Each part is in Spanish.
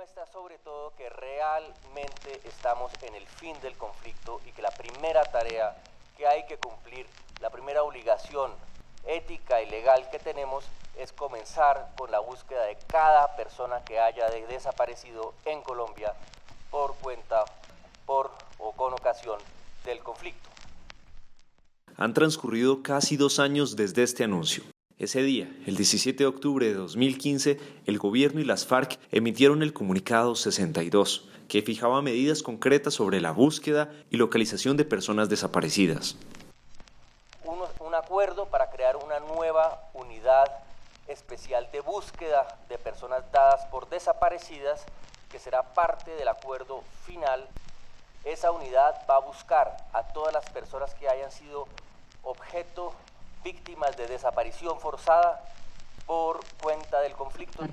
demuestra sobre todo que realmente estamos en el fin del conflicto y que la primera tarea que hay que cumplir, la primera obligación ética y legal que tenemos es comenzar con la búsqueda de cada persona que haya desaparecido en Colombia por cuenta, por o con ocasión del conflicto. Han transcurrido casi dos años desde este anuncio. Ese día, el 17 de octubre de 2015, el gobierno y las FARC emitieron el comunicado 62, que fijaba medidas concretas sobre la búsqueda y localización de personas desaparecidas. Un, un acuerdo para crear una nueva unidad especial de búsqueda de personas dadas por desaparecidas, que será parte del acuerdo final. Esa unidad va a buscar a todas las personas que hayan sido objeto víctimas de desaparición forzada por cuenta del conflicto.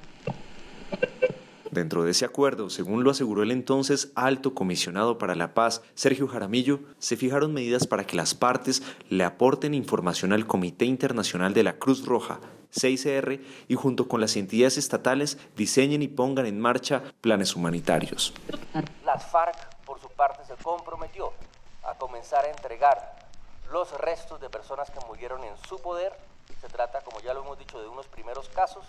Dentro de ese acuerdo, según lo aseguró el entonces alto comisionado para la paz, Sergio Jaramillo, se fijaron medidas para que las partes le aporten información al Comité Internacional de la Cruz Roja, 6CR, y junto con las entidades estatales diseñen y pongan en marcha planes humanitarios. Las FARC, por su parte, se comprometió a comenzar a entregar los restos de personas que murieron en su poder. Se trata, como ya lo hemos dicho, de unos primeros casos.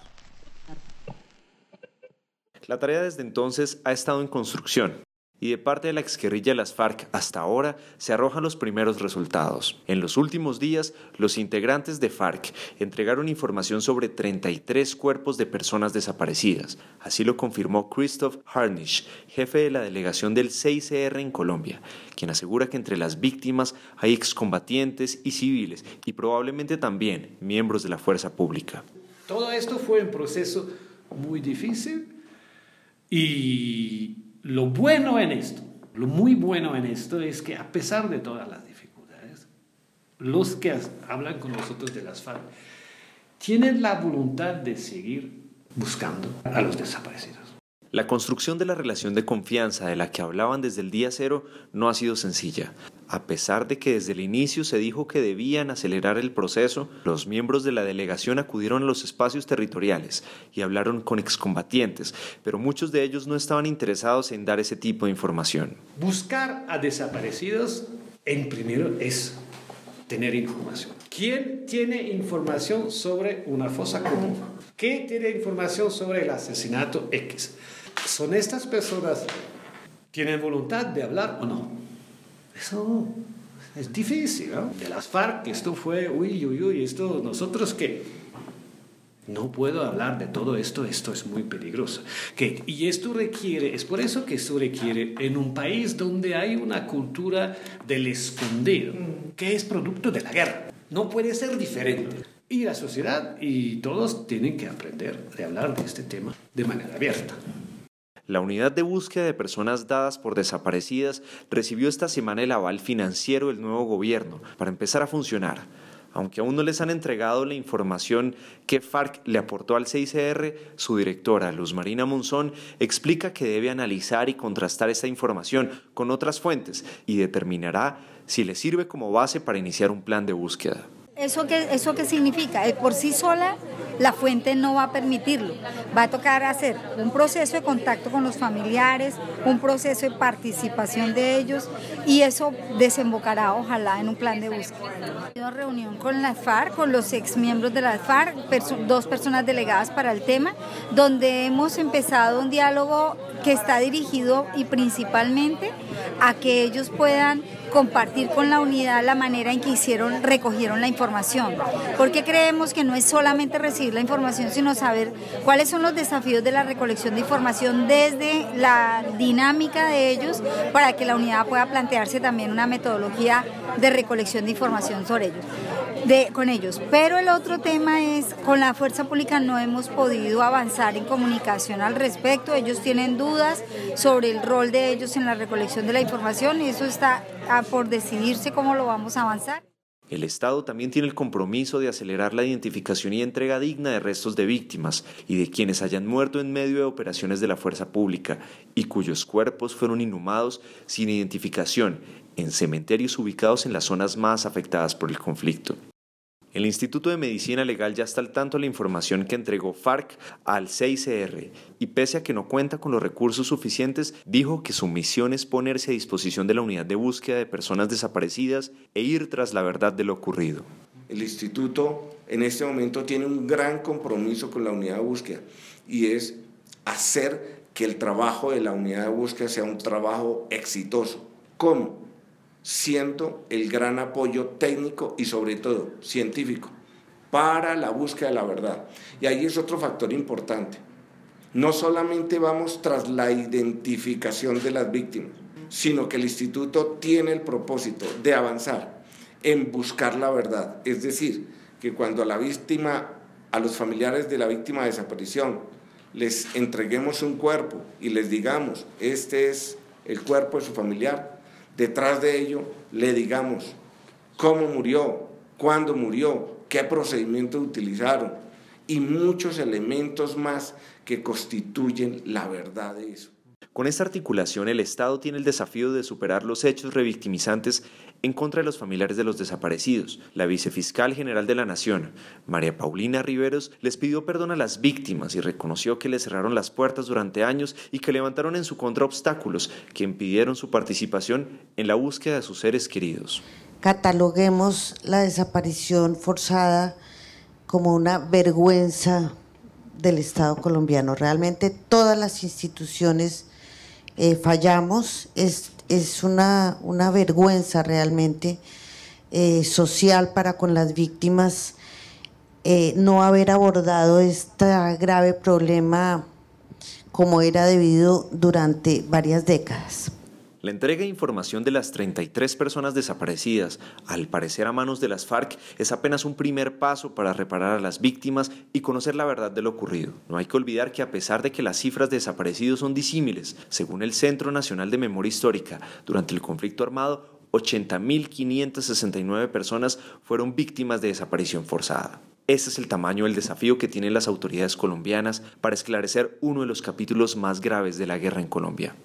La tarea desde entonces ha estado en construcción y de parte de la exguerrilla de las FARC hasta ahora se arrojan los primeros resultados. En los últimos días, los integrantes de FARC entregaron información sobre 33 cuerpos de personas desaparecidas. Así lo confirmó Christoph Harnisch, jefe de la delegación del 6CR en Colombia, quien asegura que entre las víctimas hay excombatientes y civiles y probablemente también miembros de la fuerza pública. Todo esto fue un proceso muy difícil y lo bueno en esto, lo muy bueno en esto es que a pesar de todas las dificultades, los que hablan con nosotros de las FARC tienen la voluntad de seguir buscando a los desaparecidos. La construcción de la relación de confianza de la que hablaban desde el día cero no ha sido sencilla. A pesar de que desde el inicio se dijo que debían acelerar el proceso, los miembros de la delegación acudieron a los espacios territoriales y hablaron con excombatientes, pero muchos de ellos no estaban interesados en dar ese tipo de información. Buscar a desaparecidos, en primero, es tener información. ¿Quién tiene información sobre una fosa común? ¿Qué tiene información sobre el asesinato X? ¿Son estas personas, tienen voluntad de hablar o no? Eso es difícil, ¿no? De las FARC, esto fue, uy, uy, uy, esto, nosotros que no puedo hablar de todo esto, esto es muy peligroso. Que, y esto requiere, es por eso que esto requiere en un país donde hay una cultura del escondido, que es producto de la guerra. No puede ser diferente. Y la sociedad y todos tienen que aprender de hablar de este tema de manera abierta. La unidad de búsqueda de personas dadas por desaparecidas recibió esta semana el aval financiero del nuevo gobierno para empezar a funcionar. Aunque aún no les han entregado la información que FARC le aportó al 6CR, su directora, Luz Marina Monzón, explica que debe analizar y contrastar esta información con otras fuentes y determinará si le sirve como base para iniciar un plan de búsqueda. ¿Eso qué, ¿Eso qué significa? Eh, por sí sola la fuente no va a permitirlo. Va a tocar hacer un proceso de contacto con los familiares, un proceso de participación de ellos y eso desembocará ojalá en un plan de búsqueda. Una reunión con la FARC, con los ex miembros de la FARC, dos personas delegadas para el tema, donde hemos empezado un diálogo que está dirigido y principalmente a que ellos puedan compartir con la unidad la manera en que hicieron, recogieron la información. Porque creemos que no es solamente recibir la información, sino saber cuáles son los desafíos de la recolección de información desde la dinámica de ellos para que la unidad pueda plantearse también una metodología de recolección de información sobre ellos de, con ellos. Pero el otro tema es, con la fuerza pública no hemos podido avanzar en comunicación al respecto. Ellos tienen dudas sobre el rol de ellos en la recolección de la información y eso está por decidirse cómo lo vamos a avanzar. El Estado también tiene el compromiso de acelerar la identificación y entrega digna de restos de víctimas y de quienes hayan muerto en medio de operaciones de la fuerza pública y cuyos cuerpos fueron inhumados sin identificación en cementerios ubicados en las zonas más afectadas por el conflicto. El Instituto de Medicina Legal ya está al tanto de la información que entregó FARC al CICR y pese a que no cuenta con los recursos suficientes, dijo que su misión es ponerse a disposición de la unidad de búsqueda de personas desaparecidas e ir tras la verdad de lo ocurrido. El instituto en este momento tiene un gran compromiso con la unidad de búsqueda y es hacer que el trabajo de la unidad de búsqueda sea un trabajo exitoso. ¿Cómo? Siendo el gran apoyo técnico y sobre todo científico para la búsqueda de la verdad. Y ahí es otro factor importante. No solamente vamos tras la identificación de las víctimas, sino que el instituto tiene el propósito de avanzar en buscar la verdad. Es decir, que cuando a la víctima, a los familiares de la víctima de desaparición, les entreguemos un cuerpo y les digamos, este es el cuerpo de su familiar, detrás de ello le digamos cómo murió, cuándo murió, qué procedimientos utilizaron y muchos elementos más que constituyen la verdad de eso. Con esta articulación, el Estado tiene el desafío de superar los hechos revictimizantes en contra de los familiares de los desaparecidos. La vicefiscal general de la Nación, María Paulina Riveros, les pidió perdón a las víctimas y reconoció que les cerraron las puertas durante años y que levantaron en su contra obstáculos que impidieron su participación en la búsqueda de sus seres queridos. Cataloguemos la desaparición forzada como una vergüenza del Estado colombiano. Realmente todas las instituciones eh, fallamos, es, es una, una, vergüenza realmente eh, social para con las víctimas eh, no haber abordado este grave problema como era debido durante varias décadas. La entrega de información de las 33 personas desaparecidas, al parecer a manos de las FARC, es apenas un primer paso para reparar a las víctimas y conocer la verdad de lo ocurrido. No hay que olvidar que a pesar de que las cifras de desaparecidos son disímiles, según el Centro Nacional de Memoria Histórica, durante el conflicto armado, 80.569 personas fueron víctimas de desaparición forzada. Ese es el tamaño del desafío que tienen las autoridades colombianas para esclarecer uno de los capítulos más graves de la guerra en Colombia.